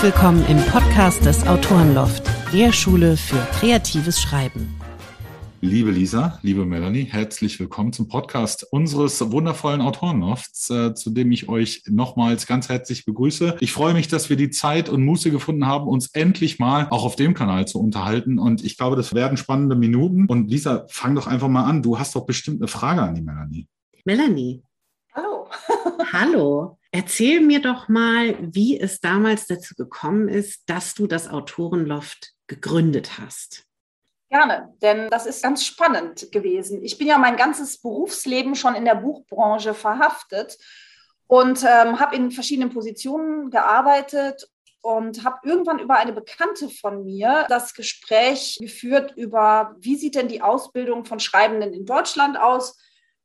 Herzlich willkommen im Podcast des Autorenloft, der Schule für kreatives Schreiben. Liebe Lisa, liebe Melanie, herzlich willkommen zum Podcast unseres wundervollen Autorenlofts, äh, zu dem ich euch nochmals ganz herzlich begrüße. Ich freue mich, dass wir die Zeit und Muße gefunden haben, uns endlich mal auch auf dem Kanal zu unterhalten. Und ich glaube, das werden spannende Minuten. Und Lisa, fang doch einfach mal an. Du hast doch bestimmt eine Frage an die Melanie. Melanie. Hallo. Erzähl mir doch mal, wie es damals dazu gekommen ist, dass du das Autorenloft gegründet hast. Gerne, denn das ist ganz spannend gewesen. Ich bin ja mein ganzes Berufsleben schon in der Buchbranche verhaftet und ähm, habe in verschiedenen Positionen gearbeitet und habe irgendwann über eine Bekannte von mir das Gespräch geführt über, wie sieht denn die Ausbildung von Schreibenden in Deutschland aus?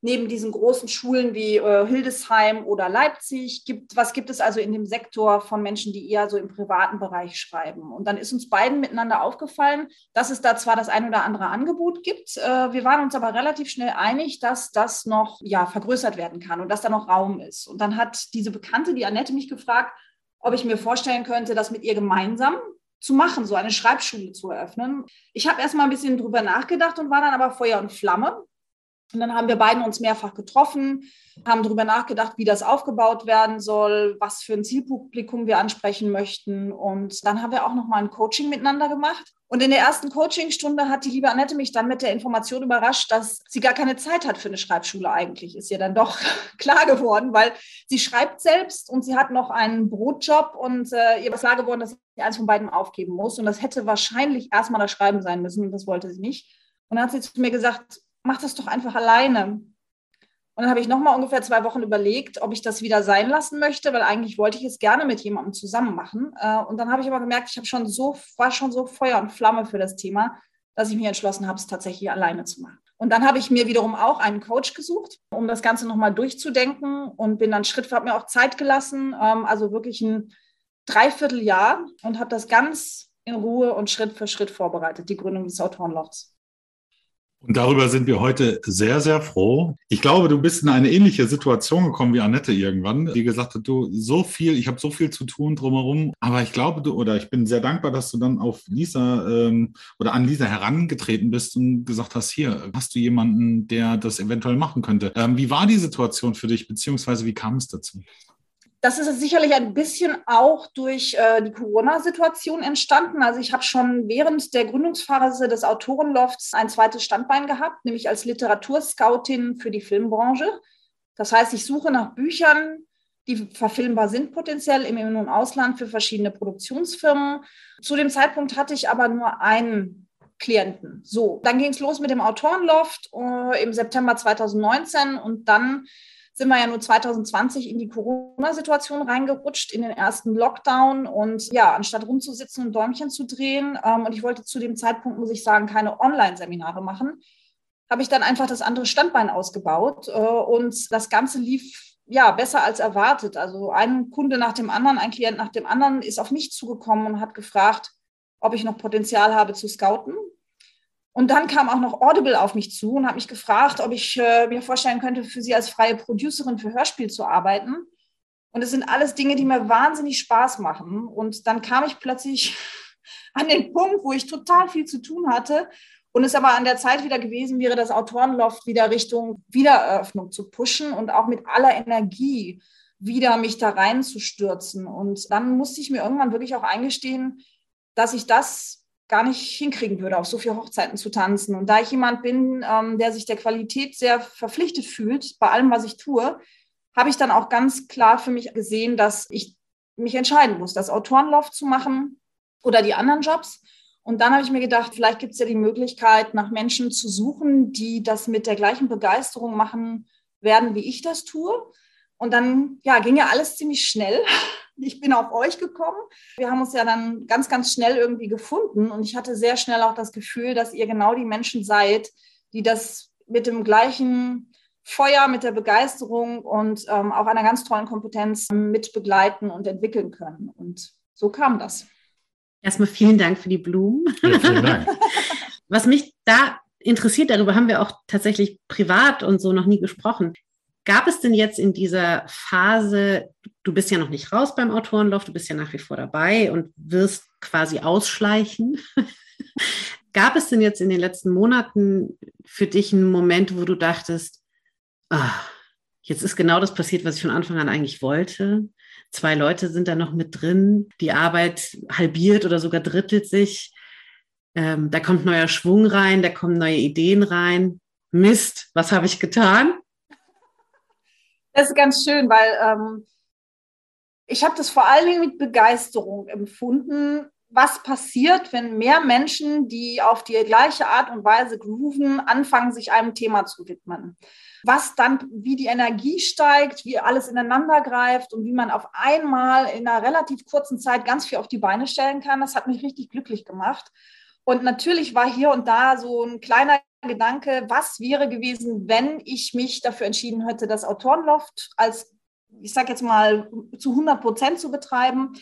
Neben diesen großen Schulen wie äh, Hildesheim oder Leipzig, gibt, was gibt es also in dem Sektor von Menschen, die eher so im privaten Bereich schreiben? Und dann ist uns beiden miteinander aufgefallen, dass es da zwar das ein oder andere Angebot gibt, äh, wir waren uns aber relativ schnell einig, dass das noch ja, vergrößert werden kann und dass da noch Raum ist. Und dann hat diese Bekannte, die Annette, mich gefragt, ob ich mir vorstellen könnte, das mit ihr gemeinsam zu machen, so eine Schreibschule zu eröffnen. Ich habe erst mal ein bisschen drüber nachgedacht und war dann aber Feuer und Flamme und dann haben wir beiden uns mehrfach getroffen, haben darüber nachgedacht, wie das aufgebaut werden soll, was für ein Zielpublikum wir ansprechen möchten. Und dann haben wir auch noch mal ein Coaching miteinander gemacht. Und in der ersten Coachingstunde hat die liebe Annette mich dann mit der Information überrascht, dass sie gar keine Zeit hat für eine Schreibschule eigentlich. Ist ihr dann doch klar geworden, weil sie schreibt selbst und sie hat noch einen Brotjob und äh, ihr ist klar geworden, dass sie eins von beiden aufgeben muss. Und das hätte wahrscheinlich erstmal das Schreiben sein müssen und das wollte sie nicht. Und dann hat sie zu mir gesagt, mach das doch einfach alleine. Und dann habe ich nochmal ungefähr zwei Wochen überlegt, ob ich das wieder sein lassen möchte, weil eigentlich wollte ich es gerne mit jemandem zusammen machen. Äh, und dann habe ich aber gemerkt, ich habe schon so, war schon so Feuer und Flamme für das Thema, dass ich mich entschlossen habe, es tatsächlich alleine zu machen. Und dann habe ich mir wiederum auch einen Coach gesucht, um das Ganze nochmal durchzudenken und bin dann Schritt für habe mir auch Zeit gelassen, ähm, also wirklich ein Dreivierteljahr und habe das ganz in Ruhe und Schritt für Schritt vorbereitet, die Gründung des Autorenlofts. Und darüber sind wir heute sehr, sehr froh. Ich glaube, du bist in eine ähnliche Situation gekommen wie Annette irgendwann, die gesagt hat, du so viel, ich habe so viel zu tun drumherum. Aber ich glaube, du, oder ich bin sehr dankbar, dass du dann auf Lisa ähm, oder an Lisa herangetreten bist und gesagt hast, hier, hast du jemanden, der das eventuell machen könnte. Ähm, wie war die Situation für dich, beziehungsweise wie kam es dazu? Das ist sicherlich ein bisschen auch durch äh, die Corona-Situation entstanden. Also ich habe schon während der Gründungsphase des Autorenlofts ein zweites Standbein gehabt, nämlich als Literaturscoutin für die Filmbranche. Das heißt, ich suche nach Büchern, die verfilmbar sind potenziell im In- und Ausland für verschiedene Produktionsfirmen. Zu dem Zeitpunkt hatte ich aber nur einen Klienten. So, dann ging es los mit dem Autorenloft äh, im September 2019 und dann sind wir ja nur 2020 in die Corona-Situation reingerutscht, in den ersten Lockdown. Und ja, anstatt rumzusitzen und Däumchen zu drehen, ähm, und ich wollte zu dem Zeitpunkt, muss ich sagen, keine Online-Seminare machen, habe ich dann einfach das andere Standbein ausgebaut. Äh, und das Ganze lief ja besser als erwartet. Also ein Kunde nach dem anderen, ein Klient nach dem anderen ist auf mich zugekommen und hat gefragt, ob ich noch Potenzial habe zu scouten. Und dann kam auch noch Audible auf mich zu und hat mich gefragt, ob ich äh, mir vorstellen könnte, für sie als freie Producerin für Hörspiel zu arbeiten. Und es sind alles Dinge, die mir wahnsinnig Spaß machen. Und dann kam ich plötzlich an den Punkt, wo ich total viel zu tun hatte und es aber an der Zeit wieder gewesen wäre, das Autorenloft wieder Richtung Wiedereröffnung zu pushen und auch mit aller Energie wieder mich da reinzustürzen. Und dann musste ich mir irgendwann wirklich auch eingestehen, dass ich das gar nicht hinkriegen würde, auf so viele Hochzeiten zu tanzen. Und da ich jemand bin, ähm, der sich der Qualität sehr verpflichtet fühlt bei allem, was ich tue, habe ich dann auch ganz klar für mich gesehen, dass ich mich entscheiden muss, das Autorenloft zu machen oder die anderen Jobs. Und dann habe ich mir gedacht, vielleicht gibt es ja die Möglichkeit, nach Menschen zu suchen, die das mit der gleichen Begeisterung machen werden, wie ich das tue. Und dann ja, ging ja alles ziemlich schnell. Ich bin auf euch gekommen. Wir haben uns ja dann ganz, ganz schnell irgendwie gefunden. Und ich hatte sehr schnell auch das Gefühl, dass ihr genau die Menschen seid, die das mit dem gleichen Feuer, mit der Begeisterung und ähm, auch einer ganz tollen Kompetenz mit begleiten und entwickeln können. Und so kam das. Erstmal vielen Dank für die Blumen. Ja, vielen Dank. Was mich da interessiert, darüber haben wir auch tatsächlich privat und so noch nie gesprochen. Gab es denn jetzt in dieser Phase, du bist ja noch nicht raus beim Autorenloft, du bist ja nach wie vor dabei und wirst quasi ausschleichen. Gab es denn jetzt in den letzten Monaten für dich einen Moment, wo du dachtest, ah, jetzt ist genau das passiert, was ich von Anfang an eigentlich wollte? Zwei Leute sind da noch mit drin, die Arbeit halbiert oder sogar drittelt sich. Ähm, da kommt neuer Schwung rein, da kommen neue Ideen rein. Mist, was habe ich getan? Das ist ganz schön, weil ähm, ich habe das vor allen Dingen mit Begeisterung empfunden, was passiert, wenn mehr Menschen, die auf die gleiche Art und Weise grooven, anfangen, sich einem Thema zu widmen. Was dann, wie die Energie steigt, wie alles ineinander greift und wie man auf einmal in einer relativ kurzen Zeit ganz viel auf die Beine stellen kann, das hat mich richtig glücklich gemacht. Und natürlich war hier und da so ein kleiner Gedanke, was wäre gewesen, wenn ich mich dafür entschieden hätte, das Autorenloft als, ich sage jetzt mal, zu 100 Prozent zu betreiben.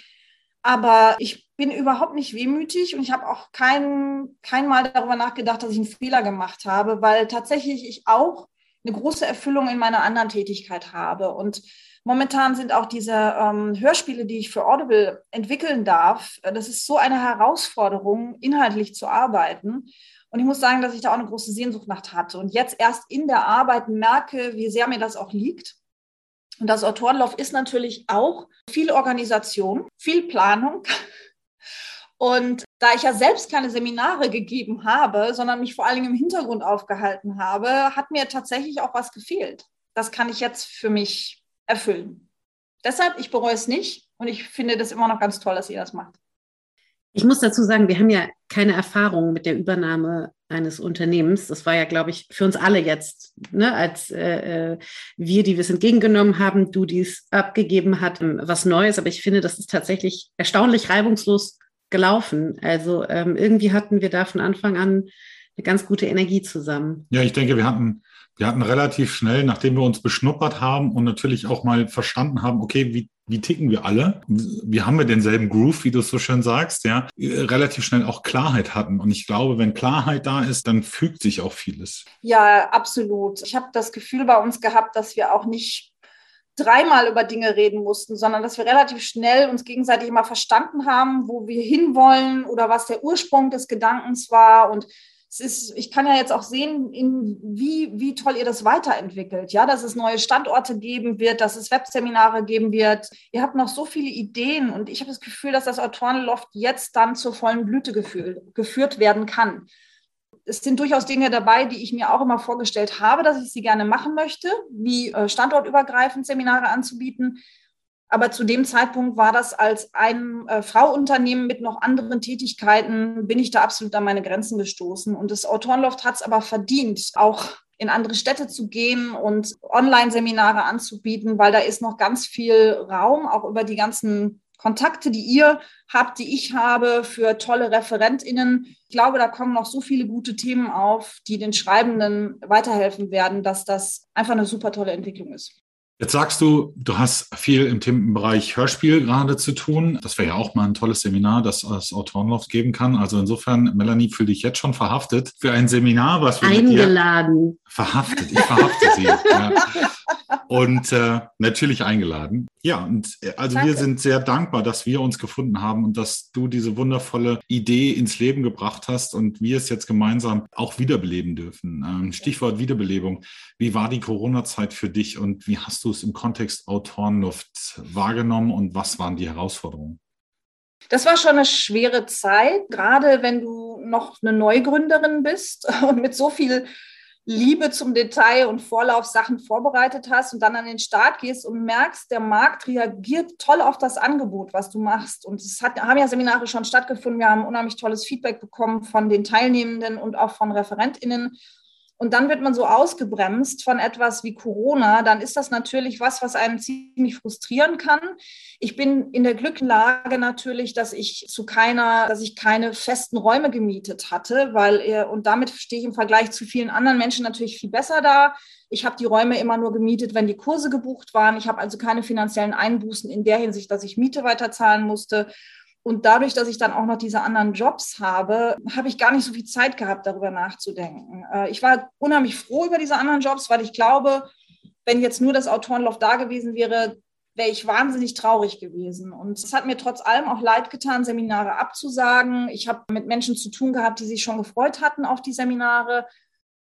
Aber ich bin überhaupt nicht wehmütig und ich habe auch kein, kein Mal darüber nachgedacht, dass ich einen Fehler gemacht habe, weil tatsächlich ich auch eine große Erfüllung in meiner anderen Tätigkeit habe. Und momentan sind auch diese ähm, Hörspiele, die ich für Audible entwickeln darf, das ist so eine Herausforderung, inhaltlich zu arbeiten. Und ich muss sagen, dass ich da auch eine große Sehnsucht nach hatte. Und jetzt erst in der Arbeit merke, wie sehr mir das auch liegt. Und das Autorenlauf ist natürlich auch viel Organisation, viel Planung. Und da ich ja selbst keine Seminare gegeben habe, sondern mich vor allen Dingen im Hintergrund aufgehalten habe, hat mir tatsächlich auch was gefehlt. Das kann ich jetzt für mich erfüllen. Deshalb, ich bereue es nicht und ich finde das immer noch ganz toll, dass ihr das macht. Ich muss dazu sagen, wir haben ja keine Erfahrung mit der Übernahme eines Unternehmens. Das war ja, glaube ich, für uns alle jetzt, ne, als äh, äh wir, die wir es entgegengenommen haben, du, die es abgegeben hat, ähm, was Neues. Aber ich finde, das ist tatsächlich erstaunlich reibungslos gelaufen. Also ähm, irgendwie hatten wir da von Anfang an eine ganz gute Energie zusammen. Ja, ich denke, wir hatten wir hatten relativ schnell, nachdem wir uns beschnuppert haben und natürlich auch mal verstanden haben, okay, wie, wie ticken wir alle? Wie haben wir denselben Groove, wie du es so schön sagst, ja, relativ schnell auch Klarheit hatten. Und ich glaube, wenn Klarheit da ist, dann fügt sich auch vieles. Ja, absolut. Ich habe das Gefühl bei uns gehabt, dass wir auch nicht dreimal über Dinge reden mussten, sondern dass wir relativ schnell uns gegenseitig immer verstanden haben, wo wir hinwollen oder was der Ursprung des Gedankens war und es ist, ich kann ja jetzt auch sehen, in wie, wie toll ihr das weiterentwickelt. Ja, dass es neue Standorte geben wird, dass es Webseminare geben wird. Ihr habt noch so viele Ideen und ich habe das Gefühl, dass das Autorenloft jetzt dann zur vollen Blüte geführt, werden kann. Es sind durchaus Dinge dabei, die ich mir auch immer vorgestellt habe, dass ich sie gerne machen möchte, wie äh, standortübergreifend Seminare anzubieten. Aber zu dem Zeitpunkt war das als ein äh, Frauunternehmen mit noch anderen Tätigkeiten, bin ich da absolut an meine Grenzen gestoßen. Und das Autorenloft hat es aber verdient, auch in andere Städte zu gehen und Online-Seminare anzubieten, weil da ist noch ganz viel Raum, auch über die ganzen Kontakte, die ihr habt, die ich habe für tolle ReferentInnen. Ich glaube, da kommen noch so viele gute Themen auf, die den Schreibenden weiterhelfen werden, dass das einfach eine super tolle Entwicklung ist. Jetzt sagst du, du hast viel im Themenbereich Hörspiel gerade zu tun. Das wäre ja auch mal ein tolles Seminar, das das Autorenloft geben kann. Also insofern, Melanie, fühle dich jetzt schon verhaftet für ein Seminar, was wir eingeladen. verhaftet. Ich verhafte sie. ja. Und äh, natürlich eingeladen. Ja, und äh, also Danke. wir sind sehr dankbar, dass wir uns gefunden haben und dass du diese wundervolle Idee ins Leben gebracht hast und wir es jetzt gemeinsam auch wiederbeleben dürfen. Ähm, Stichwort Wiederbelebung. Wie war die Corona-Zeit für dich und wie hast du es im Kontext Autorenluft wahrgenommen und was waren die Herausforderungen? Das war schon eine schwere Zeit, gerade wenn du noch eine Neugründerin bist und mit so viel Liebe zum Detail und Vorlauf Sachen vorbereitet hast und dann an den Start gehst und merkst, der Markt reagiert toll auf das Angebot, was du machst. Und es hat, haben ja Seminare schon stattgefunden. Wir haben unheimlich tolles Feedback bekommen von den Teilnehmenden und auch von ReferentInnen. Und dann wird man so ausgebremst von etwas wie Corona, dann ist das natürlich was, was einen ziemlich frustrieren kann. Ich bin in der Glücklage natürlich, dass ich zu keiner, dass ich keine festen Räume gemietet hatte, weil und damit stehe ich im Vergleich zu vielen anderen Menschen natürlich viel besser da. Ich habe die Räume immer nur gemietet, wenn die Kurse gebucht waren. Ich habe also keine finanziellen Einbußen in der Hinsicht, dass ich Miete weiterzahlen musste. Und dadurch, dass ich dann auch noch diese anderen Jobs habe, habe ich gar nicht so viel Zeit gehabt, darüber nachzudenken. Äh, ich war unheimlich froh über diese anderen Jobs, weil ich glaube, wenn jetzt nur das Autorenloft da gewesen wäre, wäre ich wahnsinnig traurig gewesen. Und es hat mir trotz allem auch leid getan, Seminare abzusagen. Ich habe mit Menschen zu tun gehabt, die sich schon gefreut hatten auf die Seminare.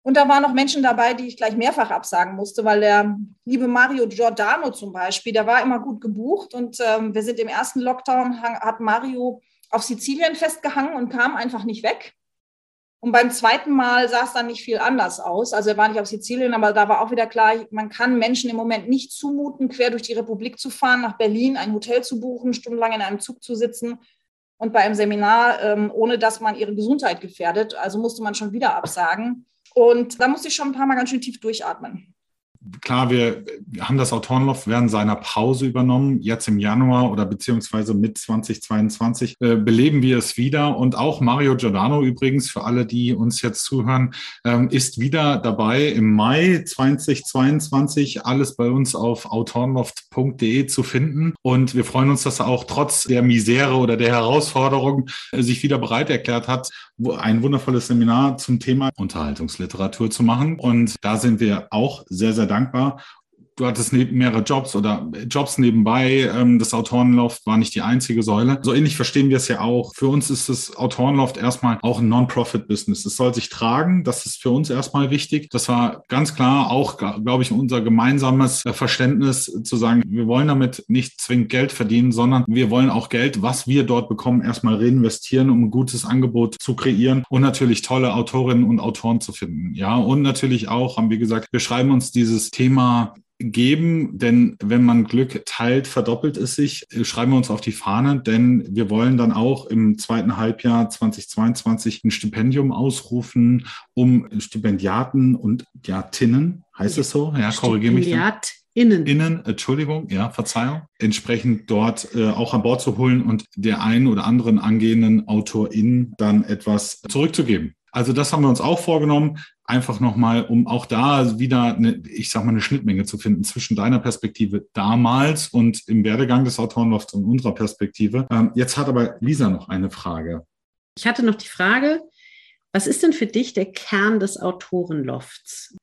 Und da waren noch Menschen dabei, die ich gleich mehrfach absagen musste, weil der liebe Mario Giordano zum Beispiel, der war immer gut gebucht. Und ähm, wir sind im ersten Lockdown, hat Mario auf Sizilien festgehangen und kam einfach nicht weg. Und beim zweiten Mal sah es dann nicht viel anders aus. Also er war nicht auf Sizilien, aber da war auch wieder klar, man kann Menschen im Moment nicht zumuten, quer durch die Republik zu fahren, nach Berlin ein Hotel zu buchen, stundenlang in einem Zug zu sitzen und bei einem Seminar, ähm, ohne dass man ihre Gesundheit gefährdet. Also musste man schon wieder absagen. Und da musste ich schon ein paar Mal ganz schön tief durchatmen klar, wir, wir, haben das Autorenloft während seiner Pause übernommen. Jetzt im Januar oder beziehungsweise mit 2022 äh, beleben wir es wieder. Und auch Mario Giordano übrigens, für alle, die uns jetzt zuhören, ähm, ist wieder dabei im Mai 2022. Alles bei uns auf autorenloft.de zu finden. Und wir freuen uns, dass er auch trotz der Misere oder der Herausforderung äh, sich wieder bereit erklärt hat, ein wundervolles Seminar zum Thema Unterhaltungsliteratur zu machen. Und da sind wir auch sehr, sehr dankbar du hattest mehrere Jobs oder Jobs nebenbei. Ähm, das Autorenloft war nicht die einzige Säule. So ähnlich verstehen wir es ja auch. Für uns ist das Autorenloft erstmal auch ein Non-Profit-Business. Es soll sich tragen. Das ist für uns erstmal wichtig. Das war ganz klar auch, glaube ich, unser gemeinsames äh, Verständnis zu sagen, wir wollen damit nicht zwingend Geld verdienen, sondern wir wollen auch Geld, was wir dort bekommen, erstmal reinvestieren, um ein gutes Angebot zu kreieren und natürlich tolle Autorinnen und Autoren zu finden. Ja, und natürlich auch, haben wir gesagt, wir schreiben uns dieses Thema geben, denn wenn man Glück teilt, verdoppelt es sich. Schreiben wir uns auf die Fahne, denn wir wollen dann auch im zweiten Halbjahr 2022 ein Stipendium ausrufen, um Stipendiaten und Diatinnen, heißt es so? Ja, korrigiere mich. Innen. Innen, Entschuldigung, ja, Verzeihung, entsprechend dort äh, auch an Bord zu holen und der einen oder anderen angehenden AutorInnen dann etwas zurückzugeben. Also das haben wir uns auch vorgenommen, einfach nochmal, um auch da wieder, eine, ich sag mal, eine Schnittmenge zu finden zwischen deiner Perspektive damals und im Werdegang des Autorenlofts und unserer Perspektive. Ähm, jetzt hat aber Lisa noch eine Frage. Ich hatte noch die Frage, was ist denn für dich der Kern des Autorenlofts?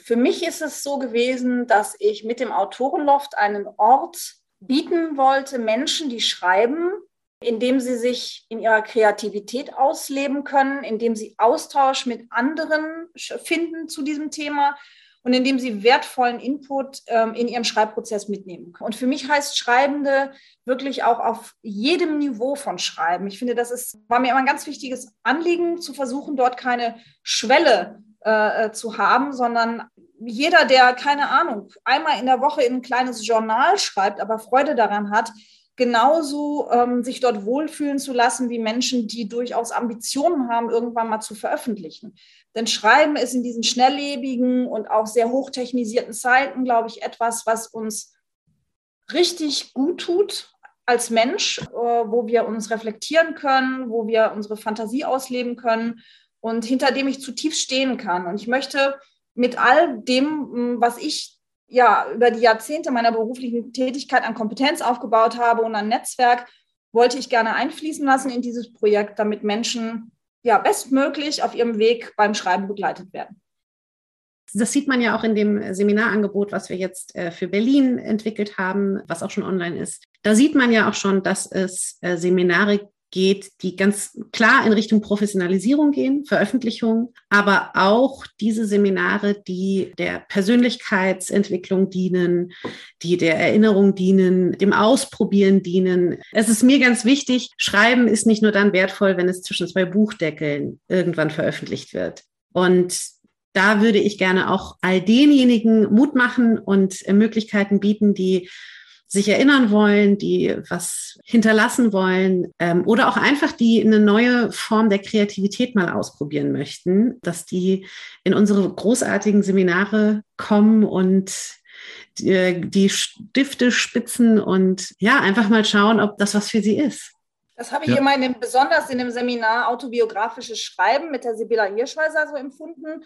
Für mich ist es so gewesen, dass ich mit dem Autorenloft einen Ort bieten wollte, Menschen, die schreiben, indem sie sich in ihrer Kreativität ausleben können, indem sie Austausch mit anderen finden zu diesem Thema und indem sie wertvollen Input ähm, in ihrem Schreibprozess mitnehmen können. Und für mich heißt Schreibende wirklich auch auf jedem Niveau von Schreiben. Ich finde, das ist, war mir immer ein ganz wichtiges Anliegen, zu versuchen, dort keine Schwelle äh, zu haben, sondern jeder, der, keine Ahnung, einmal in der Woche in ein kleines Journal schreibt, aber Freude daran hat, genauso ähm, sich dort wohlfühlen zu lassen wie Menschen, die durchaus Ambitionen haben, irgendwann mal zu veröffentlichen. Denn Schreiben ist in diesen schnelllebigen und auch sehr hochtechnisierten Zeiten, glaube ich, etwas, was uns richtig gut tut als Mensch, äh, wo wir uns reflektieren können, wo wir unsere Fantasie ausleben können und hinter dem ich zutiefst stehen kann. Und ich möchte mit all dem, was ich ja, über die Jahrzehnte meiner beruflichen Tätigkeit an Kompetenz aufgebaut habe und an Netzwerk, wollte ich gerne einfließen lassen in dieses Projekt, damit Menschen ja bestmöglich auf ihrem Weg beim Schreiben begleitet werden. Das sieht man ja auch in dem Seminarangebot, was wir jetzt äh, für Berlin entwickelt haben, was auch schon online ist. Da sieht man ja auch schon, dass es äh, Seminare geht, die ganz klar in Richtung Professionalisierung gehen, Veröffentlichung, aber auch diese Seminare, die der Persönlichkeitsentwicklung dienen, die der Erinnerung dienen, dem Ausprobieren dienen. Es ist mir ganz wichtig, Schreiben ist nicht nur dann wertvoll, wenn es zwischen zwei Buchdeckeln irgendwann veröffentlicht wird. Und da würde ich gerne auch all denjenigen Mut machen und Möglichkeiten bieten, die sich erinnern wollen, die was hinterlassen wollen ähm, oder auch einfach die eine neue Form der Kreativität mal ausprobieren möchten, dass die in unsere großartigen Seminare kommen und die, äh, die Stifte spitzen und ja, einfach mal schauen, ob das was für sie ist. Das habe ich ja. immer in dem, besonders in dem Seminar Autobiografisches Schreiben mit der Sibylla Hirschweiser so empfunden,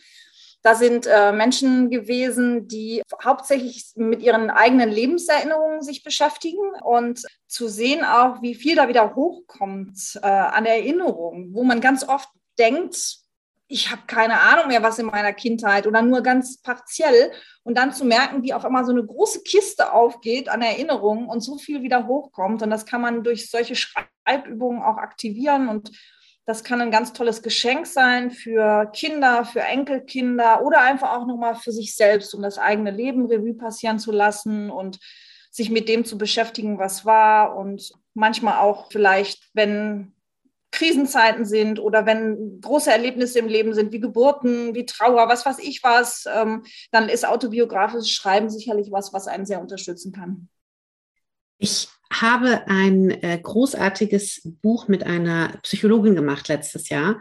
da sind äh, Menschen gewesen, die hauptsächlich mit ihren eigenen Lebenserinnerungen sich beschäftigen und zu sehen auch, wie viel da wieder hochkommt äh, an Erinnerungen, wo man ganz oft denkt, ich habe keine Ahnung mehr, was in meiner Kindheit oder nur ganz partiell. Und dann zu merken, wie auf einmal so eine große Kiste aufgeht an Erinnerungen und so viel wieder hochkommt. Und das kann man durch solche Schreibübungen auch aktivieren. Und das kann ein ganz tolles Geschenk sein für Kinder, für Enkelkinder oder einfach auch nochmal für sich selbst, um das eigene Leben Revue passieren zu lassen und sich mit dem zu beschäftigen, was war. Und manchmal auch vielleicht, wenn Krisenzeiten sind oder wenn große Erlebnisse im Leben sind, wie Geburten, wie Trauer, was weiß ich was, ähm, dann ist autobiografisches Schreiben sicherlich was, was einen sehr unterstützen kann. Ich habe ein äh, großartiges Buch mit einer Psychologin gemacht letztes Jahr,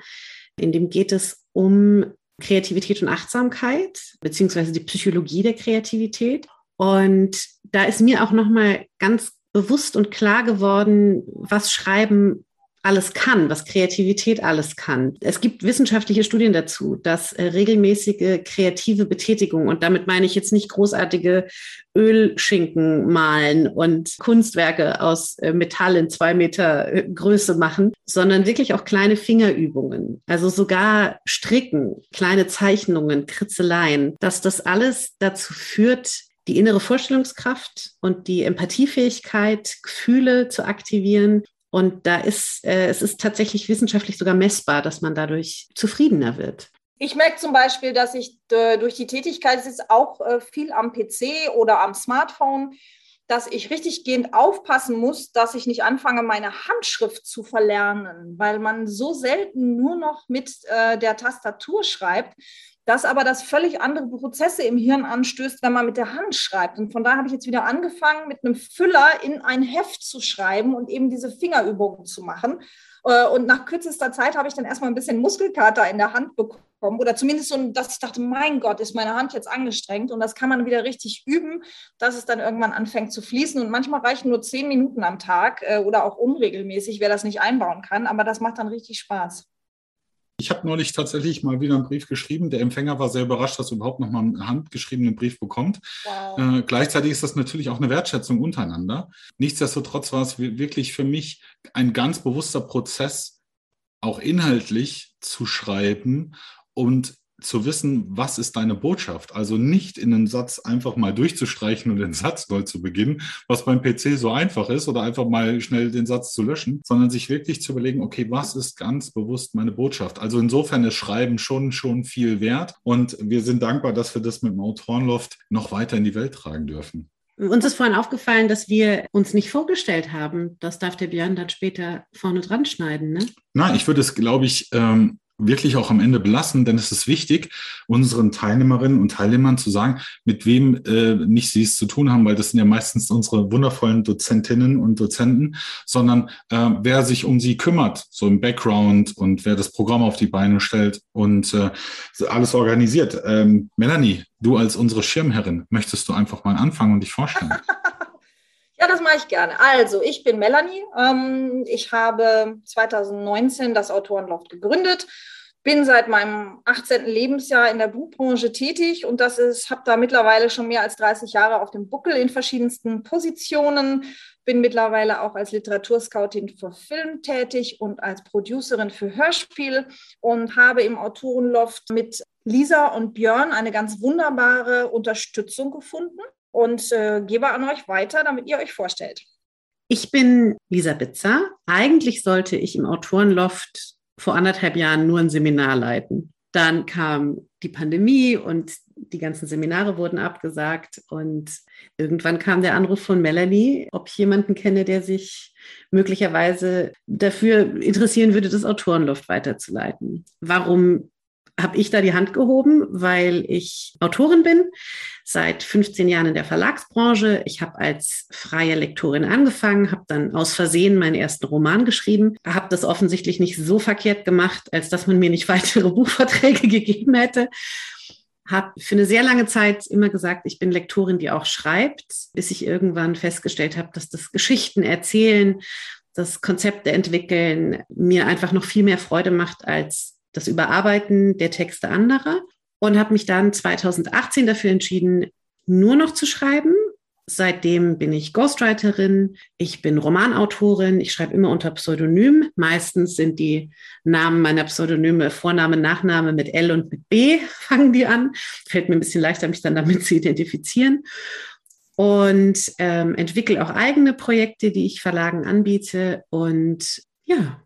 in dem geht es um Kreativität und Achtsamkeit, beziehungsweise die Psychologie der Kreativität. Und da ist mir auch nochmal ganz bewusst und klar geworden, was Schreiben alles kann, was Kreativität alles kann. Es gibt wissenschaftliche Studien dazu, dass äh, regelmäßige kreative Betätigung, und damit meine ich jetzt nicht großartige Ölschinken malen und Kunstwerke aus äh, Metall in zwei Meter äh, Größe machen, sondern wirklich auch kleine Fingerübungen, also sogar Stricken, kleine Zeichnungen, Kritzeleien, dass das alles dazu führt, die innere Vorstellungskraft und die Empathiefähigkeit, Gefühle zu aktivieren und da ist, äh, es ist tatsächlich wissenschaftlich sogar messbar, dass man dadurch zufriedener wird. Ich merke zum Beispiel, dass ich äh, durch die Tätigkeit, ist auch äh, viel am PC oder am Smartphone, dass ich richtig gehend aufpassen muss, dass ich nicht anfange, meine Handschrift zu verlernen, weil man so selten nur noch mit äh, der Tastatur schreibt das aber das völlig andere Prozesse im Hirn anstößt, wenn man mit der Hand schreibt. Und von da habe ich jetzt wieder angefangen, mit einem Füller in ein Heft zu schreiben und eben diese Fingerübungen zu machen. Äh, und nach kürzester Zeit habe ich dann erstmal ein bisschen Muskelkater in der Hand bekommen oder zumindest so, dass ich dachte, mein Gott, ist meine Hand jetzt angestrengt. Und das kann man wieder richtig üben, dass es dann irgendwann anfängt zu fließen. Und manchmal reichen nur zehn Minuten am Tag äh, oder auch unregelmäßig, wer das nicht einbauen kann. Aber das macht dann richtig Spaß. Ich habe neulich tatsächlich mal wieder einen Brief geschrieben. Der Empfänger war sehr überrascht, dass er überhaupt noch mal einen handgeschriebenen Brief bekommt. Wow. Äh, gleichzeitig ist das natürlich auch eine Wertschätzung untereinander. Nichtsdestotrotz war es wirklich für mich ein ganz bewusster Prozess, auch inhaltlich zu schreiben und zu wissen, was ist deine Botschaft. Also nicht in einen Satz einfach mal durchzustreichen und den Satz neu zu beginnen, was beim PC so einfach ist oder einfach mal schnell den Satz zu löschen, sondern sich wirklich zu überlegen, okay, was ist ganz bewusst meine Botschaft? Also insofern ist Schreiben schon, schon viel wert und wir sind dankbar, dass wir das mit dem Autorenloft noch weiter in die Welt tragen dürfen. Uns ist vorhin aufgefallen, dass wir uns nicht vorgestellt haben. Das darf der Björn dann später vorne dran schneiden, ne? Nein, ich würde es, glaube ich, ähm, wirklich auch am Ende belassen, denn es ist wichtig, unseren Teilnehmerinnen und Teilnehmern zu sagen, mit wem äh, nicht sie es zu tun haben, weil das sind ja meistens unsere wundervollen Dozentinnen und Dozenten, sondern äh, wer sich um sie kümmert, so im Background und wer das Programm auf die Beine stellt und äh, alles organisiert. Ähm, Melanie, du als unsere Schirmherrin, möchtest du einfach mal anfangen und dich vorstellen? Ja, das mache ich gerne. Also, ich bin Melanie. Ähm, ich habe 2019 das Autorenloft gegründet, bin seit meinem 18. Lebensjahr in der Buchbranche tätig und das ist, habe da mittlerweile schon mehr als 30 Jahre auf dem Buckel in verschiedensten Positionen. Bin mittlerweile auch als Literaturscoutin für Film tätig und als Producerin für Hörspiel und habe im Autorenloft mit Lisa und Björn eine ganz wunderbare Unterstützung gefunden und äh, gebe an euch weiter, damit ihr euch vorstellt. Ich bin Lisa Bitzer. Eigentlich sollte ich im Autorenloft vor anderthalb Jahren nur ein Seminar leiten. Dann kam die Pandemie und die ganzen Seminare wurden abgesagt. Und irgendwann kam der Anruf von Melanie, ob ich jemanden kenne, der sich möglicherweise dafür interessieren würde, das Autorenloft weiterzuleiten. Warum habe ich da die Hand gehoben, weil ich Autorin bin, seit 15 Jahren in der Verlagsbranche. Ich habe als freie Lektorin angefangen, habe dann aus Versehen meinen ersten Roman geschrieben, habe das offensichtlich nicht so verkehrt gemacht, als dass man mir nicht weitere Buchverträge gegeben hätte. Habe für eine sehr lange Zeit immer gesagt, ich bin Lektorin, die auch schreibt, bis ich irgendwann festgestellt habe, dass das Geschichten erzählen, das Konzepte entwickeln mir einfach noch viel mehr Freude macht als das Überarbeiten der Texte anderer und habe mich dann 2018 dafür entschieden, nur noch zu schreiben, Seitdem bin ich Ghostwriterin, ich bin Romanautorin, ich schreibe immer unter Pseudonym. Meistens sind die Namen meiner Pseudonyme Vorname, Nachname mit L und mit B fangen die an. Fällt mir ein bisschen leichter, mich dann damit zu identifizieren. Und ähm, entwickle auch eigene Projekte, die ich Verlagen anbiete. Und ja,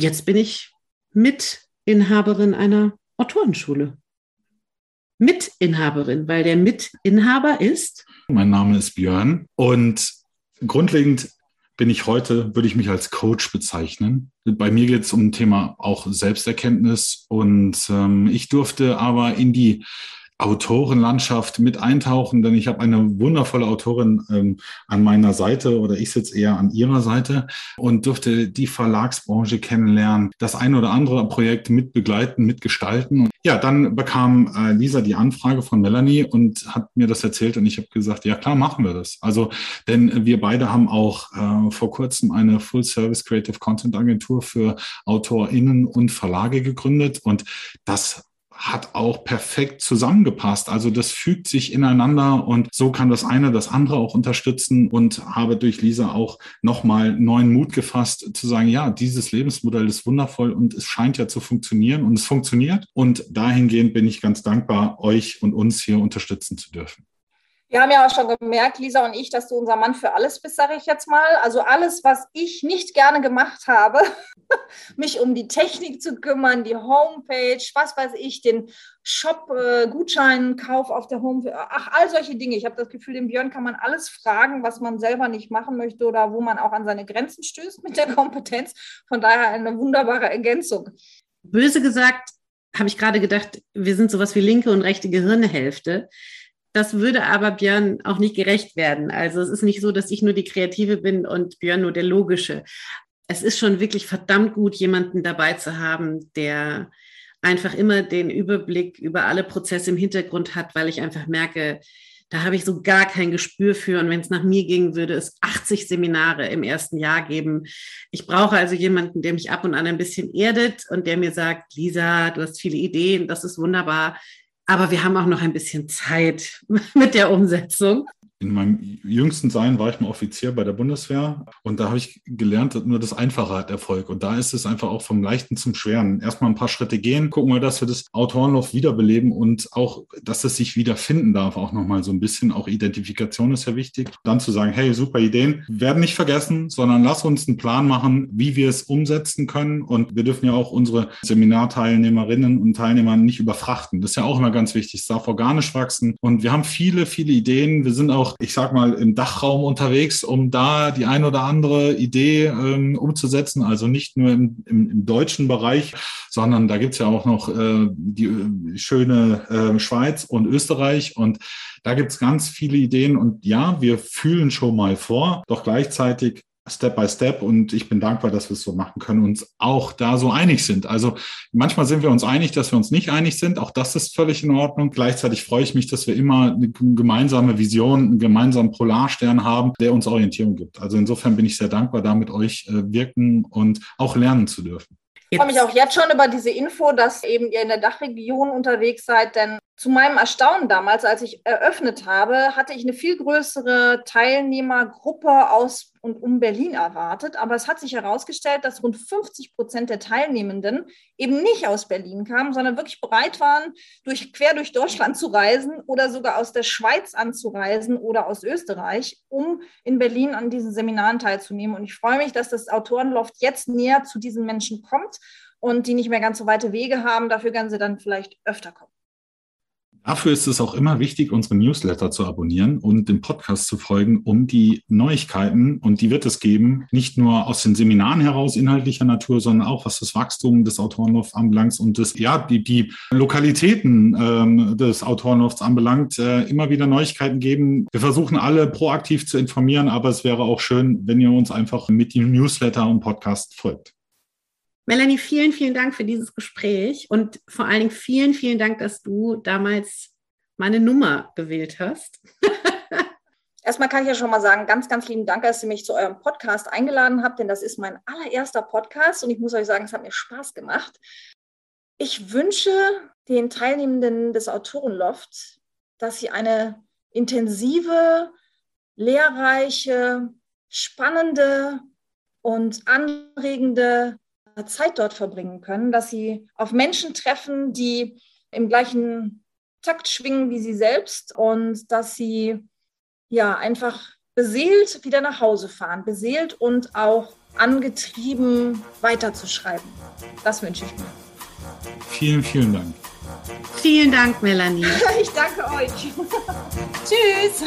jetzt bin ich Mitinhaberin einer Autorenschule. Mitinhaberin, weil der Mitinhaber ist mein Name ist Björn und grundlegend bin ich heute, würde ich mich als Coach bezeichnen. Bei mir geht es um ein Thema auch Selbsterkenntnis und ähm, ich durfte aber in die Autorenlandschaft mit eintauchen, denn ich habe eine wundervolle Autorin ähm, an meiner Seite oder ich sitze eher an ihrer Seite und durfte die Verlagsbranche kennenlernen, das ein oder andere Projekt mit begleiten, mitgestalten. Ja, dann bekam äh, Lisa die Anfrage von Melanie und hat mir das erzählt und ich habe gesagt, ja klar, machen wir das. Also, denn wir beide haben auch äh, vor kurzem eine Full-Service Creative Content Agentur für AutorInnen und Verlage gegründet und das hat auch perfekt zusammengepasst. Also das fügt sich ineinander und so kann das eine das andere auch unterstützen und habe durch Lisa auch nochmal neuen Mut gefasst zu sagen, ja, dieses Lebensmodell ist wundervoll und es scheint ja zu funktionieren und es funktioniert. Und dahingehend bin ich ganz dankbar, euch und uns hier unterstützen zu dürfen. Wir haben ja auch schon gemerkt, Lisa und ich, dass du unser Mann für alles bist, sage ich jetzt mal. Also alles, was ich nicht gerne gemacht habe, mich um die Technik zu kümmern, die Homepage, was weiß ich, den Shop, äh, auf der Homepage, ach, all solche Dinge. Ich habe das Gefühl, dem Björn kann man alles fragen, was man selber nicht machen möchte oder wo man auch an seine Grenzen stößt mit der Kompetenz. Von daher eine wunderbare Ergänzung. Böse gesagt, habe ich gerade gedacht, wir sind sowas wie linke und rechte Gehirnhälfte. Das würde aber Björn auch nicht gerecht werden. Also es ist nicht so, dass ich nur die Kreative bin und Björn nur der Logische. Es ist schon wirklich verdammt gut, jemanden dabei zu haben, der einfach immer den Überblick über alle Prozesse im Hintergrund hat, weil ich einfach merke, da habe ich so gar kein Gespür für. Und wenn es nach mir ging, würde es 80 Seminare im ersten Jahr geben. Ich brauche also jemanden, der mich ab und an ein bisschen erdet und der mir sagt, Lisa, du hast viele Ideen, das ist wunderbar. Aber wir haben auch noch ein bisschen Zeit mit der Umsetzung. In meinem jüngsten Sein war ich mal Offizier bei der Bundeswehr und da habe ich gelernt, nur das Einfache hat Erfolg. Und da ist es einfach auch vom Leichten zum Schweren. Erstmal ein paar Schritte gehen, gucken wir, dass wir das Autorenlauf wiederbeleben und auch, dass es sich wiederfinden darf, auch nochmal so ein bisschen. Auch Identifikation ist ja wichtig. Dann zu sagen, hey, super Ideen, werden nicht vergessen, sondern lass uns einen Plan machen, wie wir es umsetzen können. Und wir dürfen ja auch unsere Seminarteilnehmerinnen und Teilnehmer nicht überfrachten. Das ist ja auch immer ganz wichtig. Es darf organisch wachsen. Und wir haben viele, viele Ideen. Wir sind auch ich sag mal, im Dachraum unterwegs, um da die ein oder andere Idee ähm, umzusetzen. Also nicht nur im, im, im deutschen Bereich, sondern da gibt's ja auch noch äh, die äh, schöne äh, Schweiz und Österreich. Und da gibt's ganz viele Ideen. Und ja, wir fühlen schon mal vor, doch gleichzeitig Step by Step und ich bin dankbar, dass wir es so machen können und uns auch da so einig sind. Also manchmal sind wir uns einig, dass wir uns nicht einig sind. Auch das ist völlig in Ordnung. Gleichzeitig freue ich mich, dass wir immer eine gemeinsame Vision, einen gemeinsamen Polarstern haben, der uns Orientierung gibt. Also insofern bin ich sehr dankbar, da mit euch äh, wirken und auch lernen zu dürfen. Ich freue mich auch jetzt schon über diese Info, dass eben ihr in der Dachregion unterwegs seid, denn zu meinem Erstaunen damals, als ich eröffnet habe, hatte ich eine viel größere Teilnehmergruppe aus und um Berlin erwartet. Aber es hat sich herausgestellt, dass rund 50 Prozent der Teilnehmenden eben nicht aus Berlin kamen, sondern wirklich bereit waren, durch, quer durch Deutschland zu reisen oder sogar aus der Schweiz anzureisen oder aus Österreich, um in Berlin an diesen Seminaren teilzunehmen. Und ich freue mich, dass das Autorenloft jetzt näher zu diesen Menschen kommt und die nicht mehr ganz so weite Wege haben. Dafür können sie dann vielleicht öfter kommen. Dafür ist es auch immer wichtig, unsere Newsletter zu abonnieren und dem Podcast zu folgen, um die Neuigkeiten, und die wird es geben, nicht nur aus den Seminaren heraus inhaltlicher Natur, sondern auch was das Wachstum des Autorenlofts anbelangt und das, ja, die, die Lokalitäten ähm, des Autorenlofts anbelangt, äh, immer wieder Neuigkeiten geben. Wir versuchen alle proaktiv zu informieren, aber es wäre auch schön, wenn ihr uns einfach mit dem Newsletter und Podcast folgt. Melanie, vielen, vielen Dank für dieses Gespräch und vor allen Dingen vielen, vielen Dank, dass du damals meine Nummer gewählt hast. Erstmal kann ich ja schon mal sagen, ganz, ganz lieben Dank, dass ihr mich zu eurem Podcast eingeladen habt, denn das ist mein allererster Podcast und ich muss euch sagen, es hat mir Spaß gemacht. Ich wünsche den Teilnehmenden des Autorenlofts, dass sie eine intensive, lehrreiche, spannende und anregende Zeit dort verbringen können, dass sie auf Menschen treffen, die im gleichen Takt schwingen wie sie selbst und dass sie ja einfach beseelt wieder nach Hause fahren, beseelt und auch angetrieben weiterzuschreiben. Das wünsche ich mir. Vielen, vielen Dank. Vielen Dank, Melanie. Ich danke euch. Tschüss.